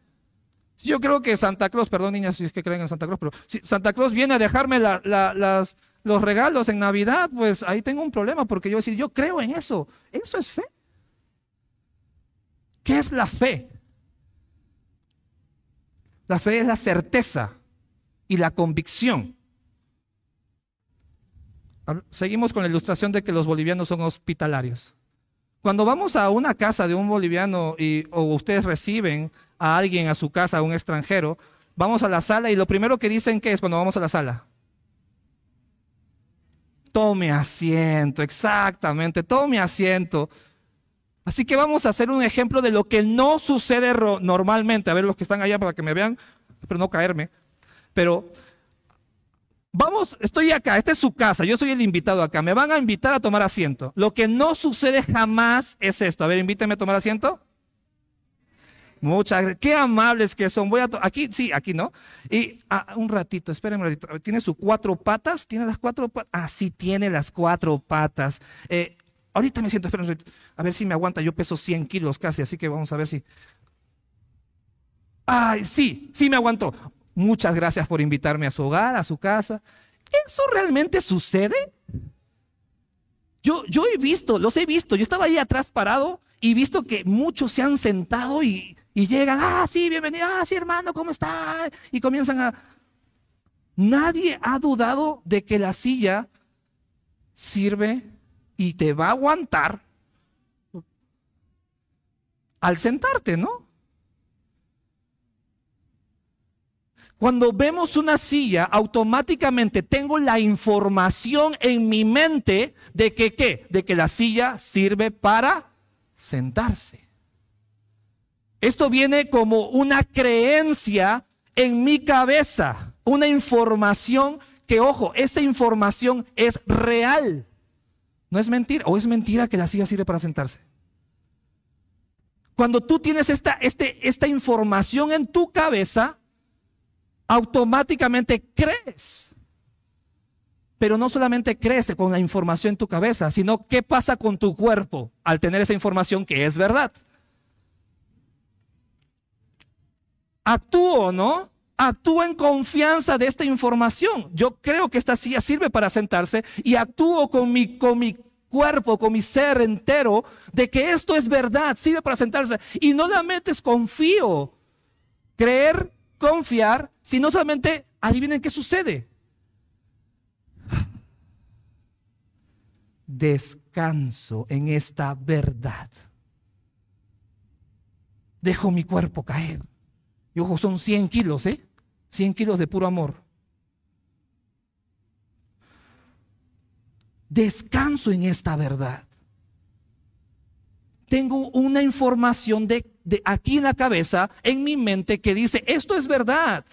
Si yo creo que Santa Claus, perdón niñas si es que creen en Santa Claus, pero si Santa Claus viene a dejarme los regalos en Navidad, pues ahí tengo un problema porque yo decir, yo creo en eso. Eso es fe. ¿Qué es la fe? La fe es la certeza y la convicción. Seguimos con la ilustración de que los bolivianos son hospitalarios. Cuando vamos a una casa de un boliviano y, o ustedes reciben a alguien a su casa, a un extranjero, vamos a la sala y lo primero que dicen que es cuando vamos a la sala. Tome asiento, exactamente, tome asiento. Así que vamos a hacer un ejemplo de lo que no sucede normalmente. A ver los que están allá para que me vean, pero no caerme. Pero vamos, estoy acá, esta es su casa, yo soy el invitado acá. Me van a invitar a tomar asiento. Lo que no sucede jamás es esto. A ver, invítenme a tomar asiento. Muchas gracias. Qué amables que son. Voy a aquí, sí, aquí no. Y ah, un ratito, espérenme un ratito. ¿Tiene sus cuatro patas? ¿Tiene las cuatro patas? Ah, sí, tiene las cuatro patas. Eh, ahorita me siento, espérenme A ver si me aguanta. Yo peso 100 kilos casi, así que vamos a ver si. Ay, sí, sí me aguantó. Muchas gracias por invitarme a su hogar, a su casa. ¿Eso realmente sucede? Yo, yo he visto, los he visto. Yo estaba ahí atrás parado y visto que muchos se han sentado y y llegan, ah, sí, bienvenido, ah, sí, hermano, ¿cómo está? Y comienzan a... Nadie ha dudado de que la silla sirve y te va a aguantar al sentarte, ¿no? Cuando vemos una silla, automáticamente tengo la información en mi mente de que qué? De que la silla sirve para sentarse. Esto viene como una creencia en mi cabeza, una información que, ojo, esa información es real. No es mentira, o es mentira que la silla sirve para sentarse. Cuando tú tienes esta, este, esta información en tu cabeza, automáticamente crees Pero no solamente crece con la información en tu cabeza, sino qué pasa con tu cuerpo al tener esa información que es verdad. Actúo, ¿no? Actúo en confianza de esta información. Yo creo que esta silla sirve para sentarse y actúo con mi, con mi cuerpo, con mi ser entero, de que esto es verdad, sirve para sentarse. Y no la metes confío. Creer, confiar, sino solamente adivinen qué sucede. Descanso en esta verdad. Dejo mi cuerpo caer. Y ojo, son 100 kilos, ¿eh? 100 kilos de puro amor. Descanso en esta verdad. Tengo una información de, de aquí en la cabeza, en mi mente, que dice, esto es verdad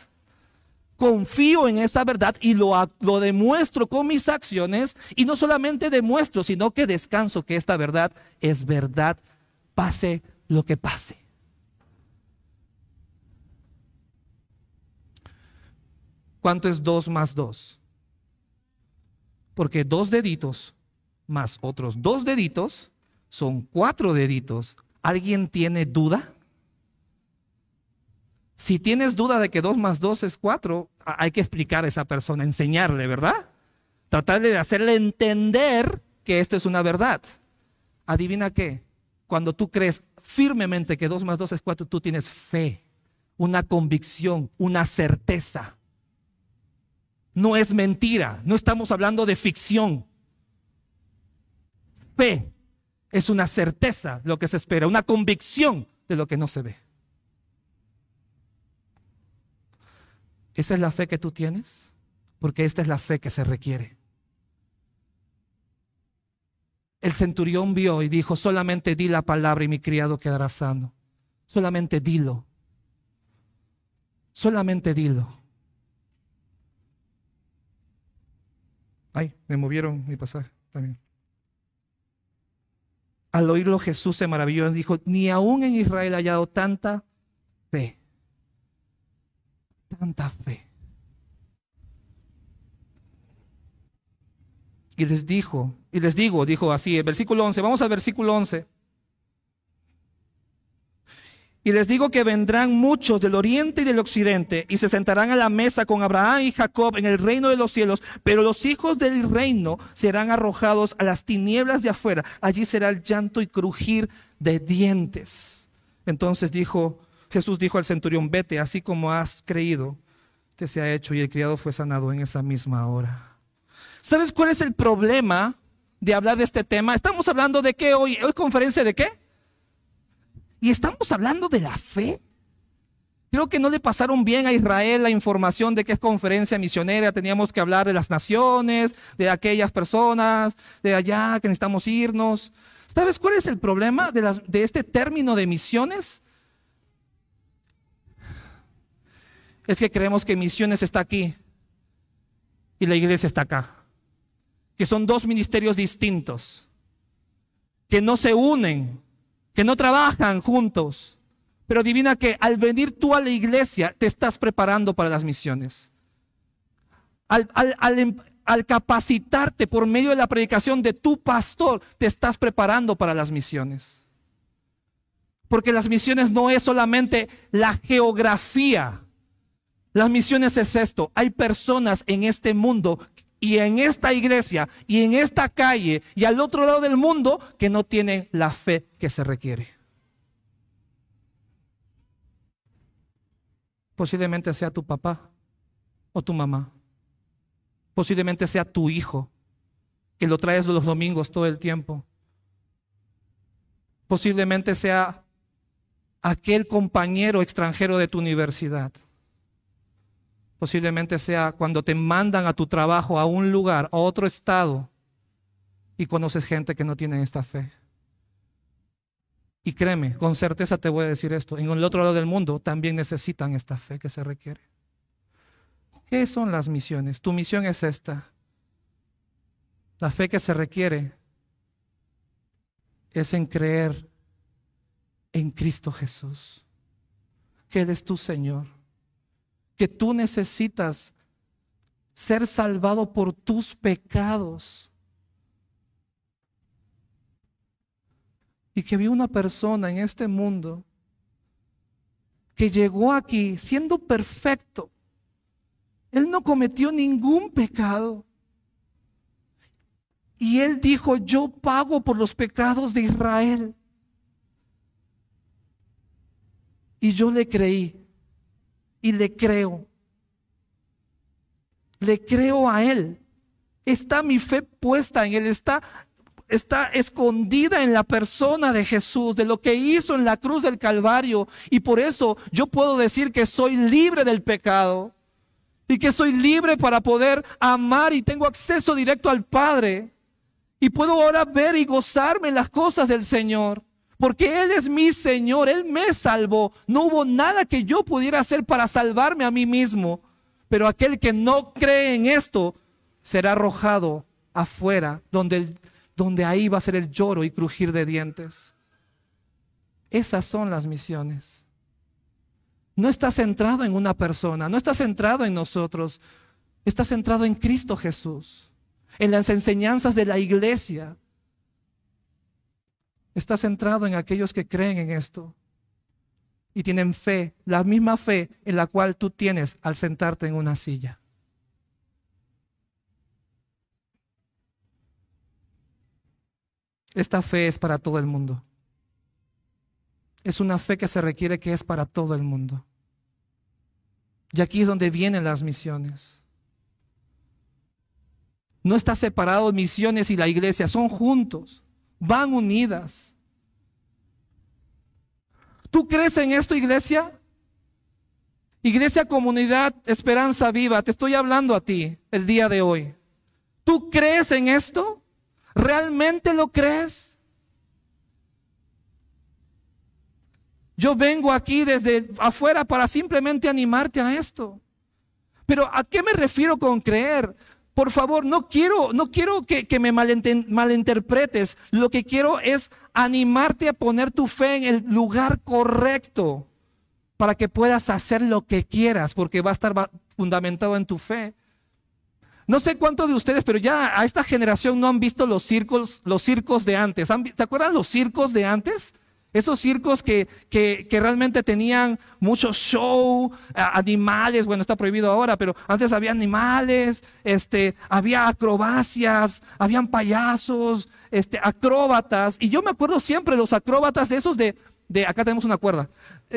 confío en esa verdad y lo, lo, demuestro con mis acciones y no solamente demuestro, sino que descanso que esta verdad es verdad, pase lo que pase. ¿Cuánto es dos más dos? Porque dos deditos más otros dos deditos son cuatro deditos. ¿Alguien tiene duda? Si tienes duda de que dos más dos es cuatro, hay que explicar a esa persona, enseñarle, ¿verdad? Tratar de hacerle entender que esto es una verdad. Adivina qué, cuando tú crees firmemente que dos más dos es cuatro, tú tienes fe, una convicción, una certeza. No es mentira, no estamos hablando de ficción. Fe es una certeza lo que se espera, una convicción de lo que no se ve. ¿Esa es la fe que tú tienes? Porque esta es la fe que se requiere. El centurión vio y dijo, solamente di la palabra y mi criado quedará sano. Solamente dilo. Solamente dilo. Ay, me movieron mi pasaje también. Al oírlo Jesús se maravilló y dijo, ni aún en Israel ha hallado tanta fe. Tanta fe. Y les dijo, y les digo, dijo así, el versículo 11, vamos al versículo 11. Y les digo que vendrán muchos del oriente y del occidente y se sentarán a la mesa con Abraham y Jacob en el reino de los cielos, pero los hijos del reino serán arrojados a las tinieblas de afuera. Allí será el llanto y crujir de dientes. Entonces dijo, Jesús dijo al centurión, vete, así como has creído, te se ha hecho y el criado fue sanado en esa misma hora. ¿Sabes cuál es el problema de hablar de este tema? Estamos hablando de qué hoy, hoy conferencia de qué? Y estamos hablando de la fe. Creo que no le pasaron bien a Israel la información de que es conferencia misionera. Teníamos que hablar de las naciones, de aquellas personas, de allá que necesitamos irnos. ¿Sabes cuál es el problema de, este término de misiones? Es que creemos que misiones está aquí y la iglesia está acá. Que son dos ministerios distintos, que no se unen, que no trabajan juntos. Pero adivina que al venir tú a la iglesia te estás preparando para las misiones. Em, al, capacitarte por medio de la predicación de tu pastor, te estás preparando para las misiones. Porque las misiones no es solamente la geografía. Las misiones es esto. Hay personas en este mundo y en esta iglesia y en esta calle y al otro lado del mundo que no tienen la fe que se requiere. Posiblemente sea tu papá o tu mamá. Posiblemente sea tu hijo, que lo traes los domingos todo el tiempo. Posiblemente sea aquel compañero extranjero de tu universidad. Posiblemente sea cuando te mandan a tu trabajo, a un lugar, a otro estado, y conoces gente que no tiene esta fe. Y créeme, con certeza te voy a decir esto, en el otro lado del mundo también necesitan esta fe que se requiere. ¿Qué son las misiones? Tu misión es esta. La fe que se requiere es en creer en Cristo Jesús, que Él es tu Señor que tú necesitas ser salvado por tus pecados. Y que había una persona en este mundo que llegó aquí siendo perfecto. Él no cometió ningún pecado. Y él dijo, yo pago por los pecados de Israel. Y yo le creí. Y le creo. Le creo a él. Está mi fe puesta en él. Está está escondida en la persona de Jesús, de lo que hizo en la cruz del Calvario. Y por eso yo puedo decir que soy libre del pecado y que soy libre para poder amar y tengo acceso directo al Padre. Y puedo ahora ver y gozarme en las cosas del Señor. Porque Él es mi Señor, Él me salvó. No hubo nada que yo pudiera hacer para salvarme a mí mismo. Pero aquel que no cree en esto será arrojado afuera, donde donde ahí va a ser el lloro y crujir de dientes. Esas son las misiones. No está centrado en una persona, no está centrado en nosotros, está centrado en Cristo Jesús, en las enseñanzas de la iglesia. Está centrado en aquellos que creen en esto y tienen fe, la misma fe en la cual tú tienes al sentarte en una silla. Esta fe es para todo el mundo. Es una fe que se requiere que es para todo el mundo. Y aquí es donde vienen las misiones. No está separado misiones y la iglesia, son juntos, van unidas. ¿Tú crees en esto, iglesia? Iglesia Comunidad Esperanza Viva, te estoy hablando a ti el día de hoy. ¿Tú crees en esto? ¿Realmente lo crees? Yo vengo aquí desde afuera para simplemente animarte a esto. Pero ¿a qué me refiero con creer? Por favor, no quiero, no quiero que, me malinterpretes. Lo que quiero es animarte a poner tu fe en el lugar correcto para que puedas hacer lo que quieras, porque va a estar fundamentado en tu fe. No sé cuántos de ustedes, pero ya a esta generación no han visto los circos, los circos de antes. ¿Se acuerdan los circos de antes? Esos circos que, que, realmente tenían mucho show, animales, bueno, está prohibido ahora, pero antes había animales, este, había acrobacias, habían payasos, este, acróbatas. Y yo me acuerdo siempre de los acróbatas esos de, de, acá tenemos una cuerda,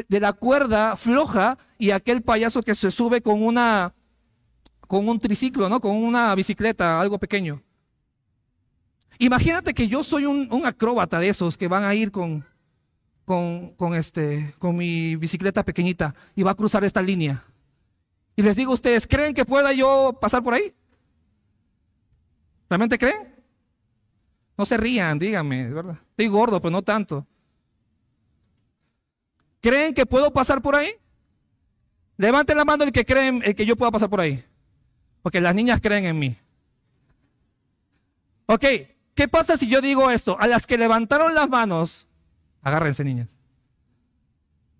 de la cuerda floja y aquel payaso que se sube con una, con un triciclo, ¿no? Con una bicicleta, algo pequeño. Imagínate que yo soy un, acróbata de esos que van a ir con, con, este, con mi bicicleta pequeñita y va a cruzar esta línea. Y les digo a ustedes, ¿creen que pueda yo pasar por ahí? ¿Realmente creen? No se rían, díganme, ¿verdad? Estoy gordo, pero no tanto. ¿Creen que puedo pasar por ahí? Levanten la mano el que creen el que yo pueda pasar por ahí. Porque las niñas creen en mí. Ok, ¿qué pasa si yo digo esto? A las que levantaron las manos, agárrense niñas.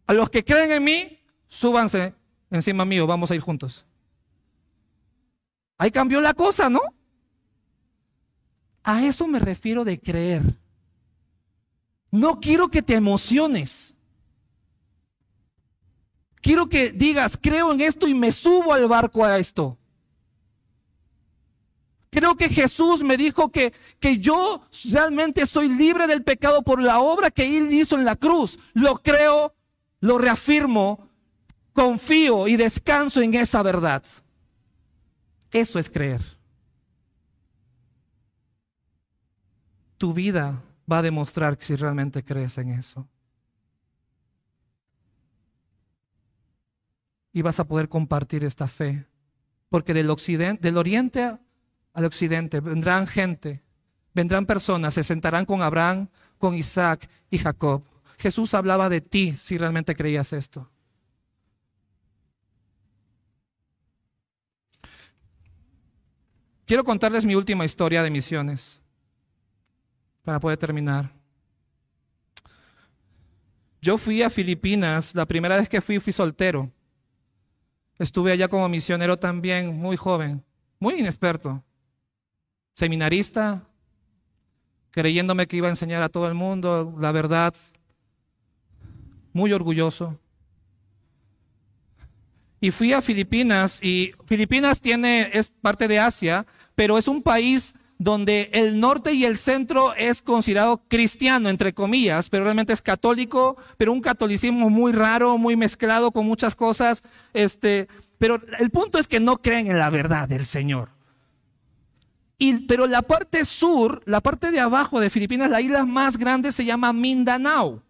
A los que creen en mí, súbanse encima mío, vamos a ir juntos. Ahí cambió la cosa, ¿no? A eso me refiero de creer. No quiero que te emociones. Quiero que digas, creo en esto y me subo al barco a esto. Creo que Jesús me dijo que, que yo realmente soy libre del pecado por la obra que Él hizo en la cruz. Lo creo, lo reafirmo, confío y descanso en esa verdad. Eso es creer. Tu vida va a demostrar si realmente crees en eso. Y vas a poder compartir esta fe. Porque del occidente, del oriente al occidente, vendrán gente, vendrán personas, se sentarán con Abraham, con Isaac y Jacob. Jesús hablaba de ti si realmente creías esto. Quiero contarles mi última historia de misiones para poder terminar. Yo fui a Filipinas, la primera vez que fui fui soltero. Estuve allá como misionero también, muy joven. muy inexperto, seminarista, creyéndome que iba a enseñar a todo el mundo la verdad, muy orgulloso. Y fui a Filipinas y Filipinas tiene, es parte de Asia, pero es un país donde el norte y el centro es considerado cristiano, entre comillas, pero realmente es católico, pero un catolicismo muy raro, muy mezclado con muchas cosas. Este, pero el punto es que no creen en la verdad del Señor. Pero la parte sur, la parte de abajo de Filipinas, la isla más grande se llama Mindanao.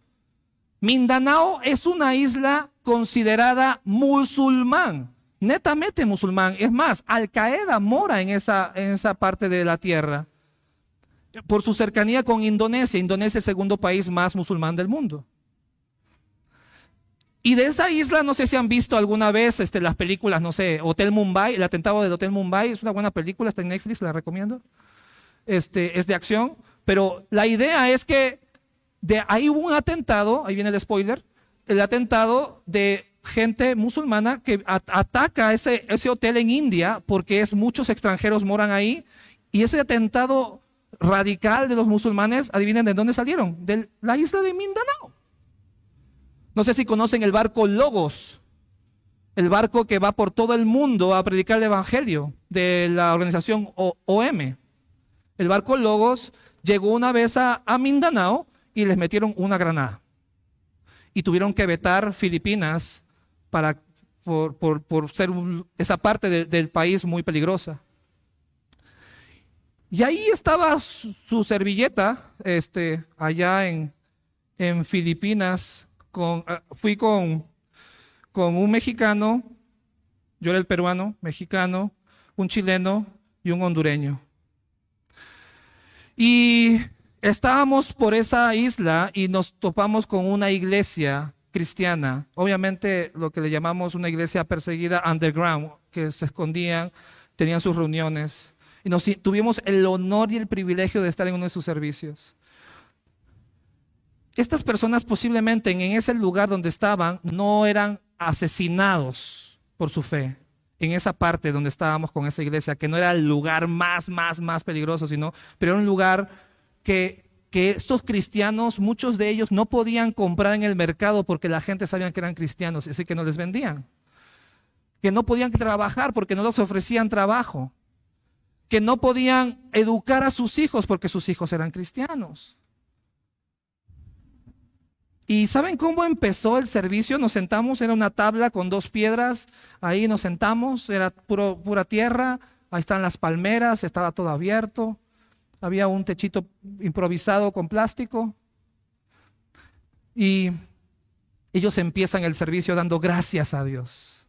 Mindanao es una isla considerada musulmán netamente musulmán. Es más, Al Qaeda mora en esa, en esa parte de la tierra por su cercanía con Indonesia. Indonesia es el segundo país más musulmán del mundo. Y de esa isla, no sé si han visto alguna vez este, las películas, no sé, Hotel Mumbai, el atentado del Hotel Mumbai, es una buena película, está en Netflix, la recomiendo. Este, es de acción, pero la idea es que de ahí hubo un atentado, ahí viene el spoiler, el atentado de gente musulmana que ataca ese, ese hotel en India porque es muchos extranjeros moran ahí y ese atentado radical de los musulmanes, adivinen de dónde salieron, de la isla de Mindanao. No sé si conocen el barco Logos, el barco que va por todo el mundo a predicar el evangelio de la organización OM. El barco Logos llegó una vez a Mindanao y les metieron una granada. Y tuvieron que vetar Filipinas para, por, ser esa parte del país muy peligrosa. Y ahí estaba su, servilleta, este, allá en, en Filipinas. Ah, fui con, con un mexicano, yo era el peruano, mexicano, un chileno y un hondureño. Y estábamos por esa isla y nos topamos con una iglesia cristiana, obviamente lo que le llamamos una iglesia perseguida underground, que se escondían, tenían sus reuniones, y nos tuvimos el honor y el privilegio de estar en uno de sus servicios. Estas personas posiblemente en ese lugar donde estaban no eran asesinados por su fe, en esa parte donde estábamos con esa iglesia, que no era el lugar más, más, más peligroso, sino, pero era un lugar que que estos cristianos, muchos de ellos no podían comprar en el mercado porque la gente sabía que eran cristianos, así que no les vendían. Que no podían trabajar porque no les ofrecían trabajo. Que no podían educar a sus hijos porque sus hijos eran cristianos. ¿Y saben cómo empezó el servicio? Nos sentamos, era una tabla con dos piedras, ahí nos sentamos, era pura tierra, ahí están las palmeras, estaba todo abierto había un techito improvisado con plástico. Y ellos empiezan el servicio dando gracias a Dios.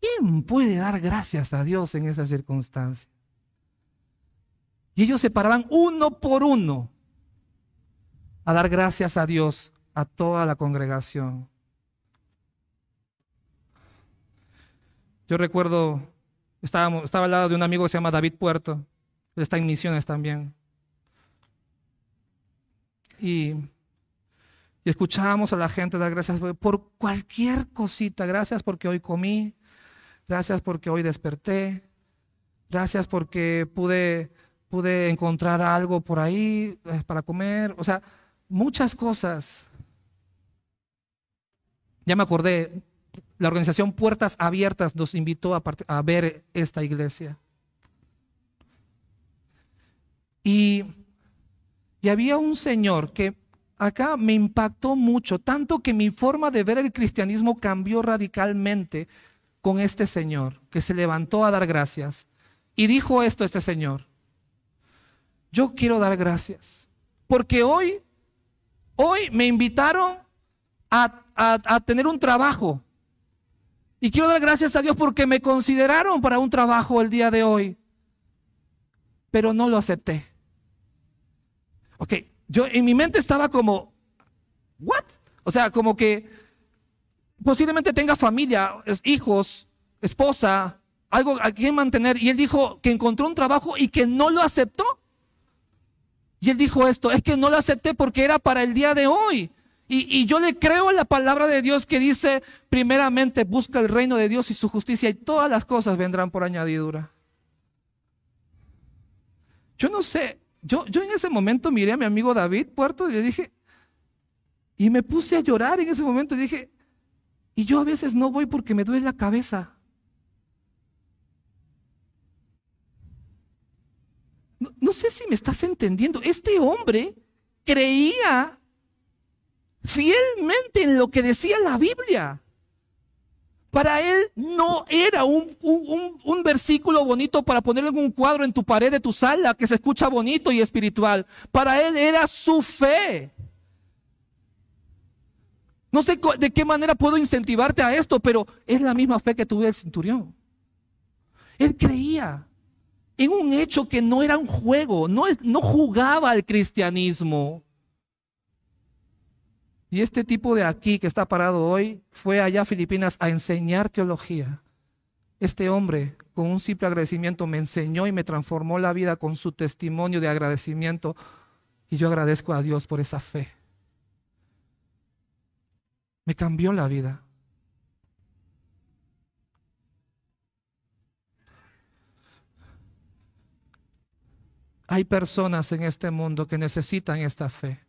¿Quién puede dar gracias a Dios en esa circunstancia? Y ellos se paraban uno por uno a dar gracias a Dios a toda la congregación. Yo recuerdo, estábamos, estaba al lado de un amigo que se llama David Puerto está en misiones también. Y, y escuchábamos a la gente dar gracias por cualquier cosita. Gracias porque hoy comí. Gracias porque hoy desperté. Gracias porque pude, pude encontrar algo por ahí eh, para comer. O sea, muchas cosas. Ya me acordé, la organización Puertas Abiertas nos invitó a, ver esta iglesia. Y, había un señor que acá me impactó mucho, tanto que mi forma de ver el cristianismo cambió radicalmente con este señor, que se levantó a dar gracias. Y dijo esto este señor, yo quiero dar gracias, porque hoy, hoy me invitaron a, a tener un trabajo. Y quiero dar gracias a Dios porque me consideraron para un trabajo el día de hoy, pero no lo acepté. Ok, yo en mi mente estaba como, ¿what? O sea, como que posiblemente tenga familia, hijos, esposa, algo a quien mantener. Y él dijo que encontró un trabajo y que no lo aceptó. Y él dijo esto, es que no lo acepté porque era para el día de hoy. Y, yo le creo a la palabra de Dios que dice, primeramente busca el reino de Dios y su justicia y todas las cosas vendrán por añadidura. Yo no sé, yo, yo en ese momento miré a mi amigo David Puerto y le dije, y me puse a llorar en ese momento y dije, y yo a veces no voy porque me duele la cabeza. No sé si me estás entendiendo. Este hombre creía fielmente en lo que decía la Biblia. Para él no era un, un, versículo bonito para ponerlo en un cuadro en tu pared de tu sala que se escucha bonito y espiritual. Para él era su fe. No sé de qué manera puedo incentivarte a esto, pero es la misma fe que tuve el centurión. Él creía en un hecho que no era un juego, no, no jugaba al cristianismo. Y este tipo de aquí que está parado hoy fue allá a Filipinas a enseñar teología. Este hombre, con un simple agradecimiento, me enseñó y me transformó la vida con su testimonio de agradecimiento. Y yo agradezco a Dios por esa fe. Me cambió la vida. Hay personas en este mundo que necesitan esta fe.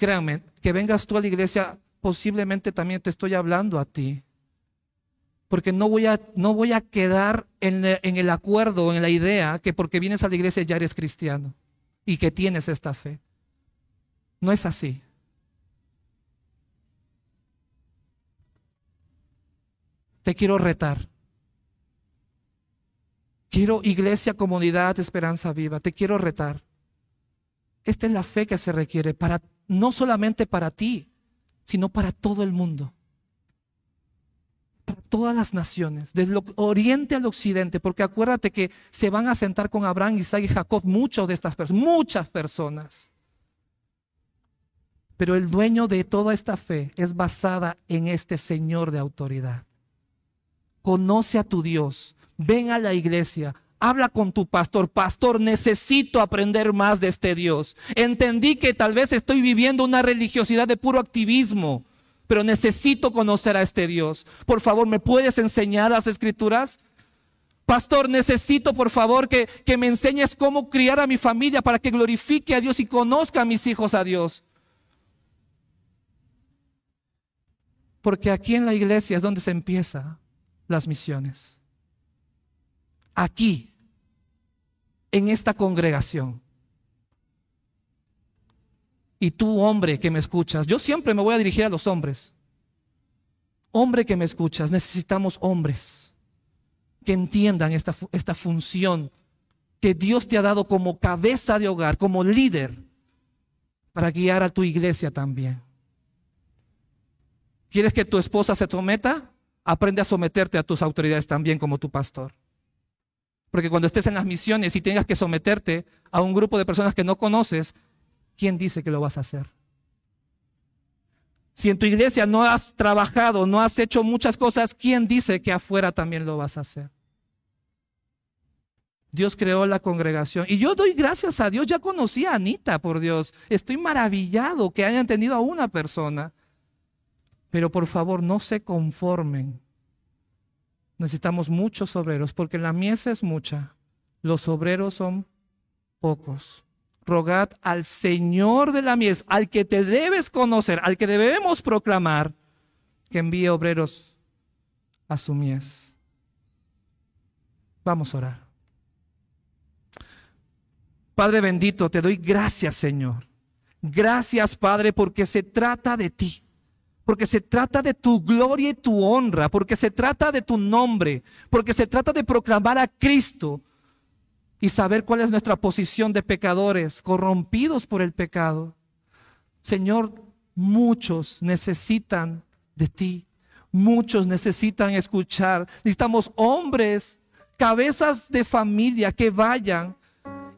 Créanme, que vengas tú a la iglesia, posiblemente también te estoy hablando a ti. Porque no voy a, no voy a quedar en, en el acuerdo, en la idea que porque vienes a la iglesia ya eres cristiano y que tienes esta fe. No es así. Te quiero retar. Quiero iglesia, comunidad, esperanza viva. Te quiero retar. Esta es la fe que se requiere para no solamente para ti, sino para todo el mundo. Para todas las naciones, desde el oriente al occidente, porque acuérdate que se van a sentar con Abraham, Isaac y Jacob, muchos de estas personas, muchas personas. Pero el dueño de toda esta fe es basada en este Señor de autoridad. Conoce a tu Dios, ven a la iglesia, Habla con tu pastor. Pastor, necesito aprender más de este Dios. Entendí que tal vez estoy viviendo una religiosidad de puro activismo, pero necesito conocer a este Dios. Por favor, ¿me puedes enseñar las escrituras? Pastor, necesito por favor que, que me enseñes cómo criar a mi familia para que glorifique a Dios y conozca a mis hijos a Dios. Porque aquí en la iglesia es donde se empiezan las misiones. Aquí en esta congregación. Y tú, hombre que me escuchas, yo siempre me voy a dirigir a los hombres. Hombre que me escuchas, necesitamos hombres que entiendan esta, esta función que Dios te ha dado como cabeza de hogar, como líder, para guiar a tu iglesia también. ¿Quieres que tu esposa se someta? Aprende a someterte a tus autoridades también como tu pastor. Porque cuando estés en las misiones y tengas que someterte a un grupo de personas que no conoces, ¿quién dice que lo vas a hacer? Si en tu iglesia no has trabajado, no has hecho muchas cosas, ¿quién dice que afuera también lo vas a hacer? Dios creó la congregación. Y yo doy gracias a Dios. Ya conocí a Anita, por Dios. Estoy maravillado que hayan tenido a una persona. Pero por favor, no se conformen necesitamos muchos obreros, porque la mies es mucha, los obreros son pocos. Rogad al Señor de la mies, al que te debes conocer, al que debemos proclamar, que envíe obreros a su mies. Vamos a orar. Padre bendito, te doy gracias, Señor. Gracias, Padre, porque se trata de ti porque se trata de tu gloria y tu honra, porque se trata de tu nombre, porque se trata de proclamar a Cristo y saber cuál es nuestra posición de pecadores, corrompidos por el pecado. Señor, muchos necesitan de ti, muchos necesitan escuchar. Necesitamos hombres, cabezas de familia que vayan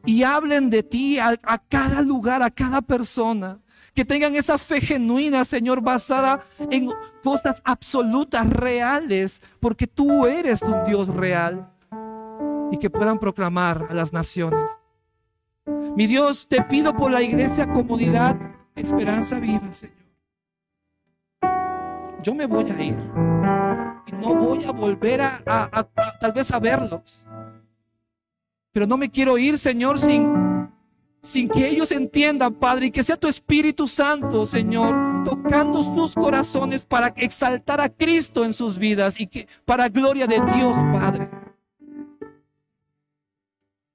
y hablen de ti a, a cada lugar, a cada persona que tengan esa fe genuina, Señor, basada en cosas absolutas, reales, porque tú eres un Dios real y que puedan proclamar a las naciones. Mi Dios, te pido por la iglesia, comunidad, esperanza viva, Señor. Yo me voy a ir y no voy a volver a, tal vez a verlos. Pero no me quiero ir, Señor, sin, sin que ellos entiendan, Padre, y que sea tu Espíritu Santo, Señor, tocando sus corazones para exaltar a Cristo en sus vidas y que para gloria de Dios, Padre.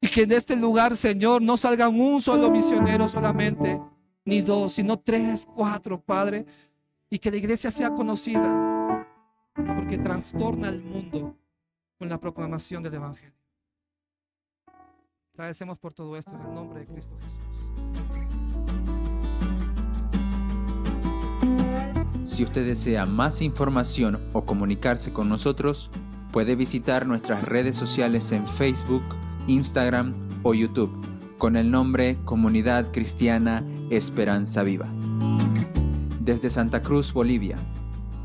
Y que en este lugar, Señor, no salgan un solo misionero solamente, ni dos, sino tres, cuatro, Padre. Y que la iglesia sea conocida, porque trastorna el mundo con la proclamación del Evangelio. Agradecemos por todo esto en el nombre de Cristo Jesús. Si usted desea más información o comunicarse con nosotros, puede visitar nuestras redes sociales en Facebook, Instagram o YouTube con el nombre Comunidad Cristiana Esperanza Viva. Desde Santa Cruz, Bolivia.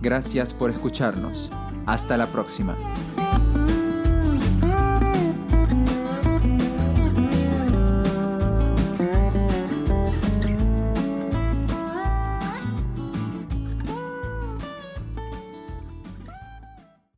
Gracias por escucharnos. Hasta la próxima.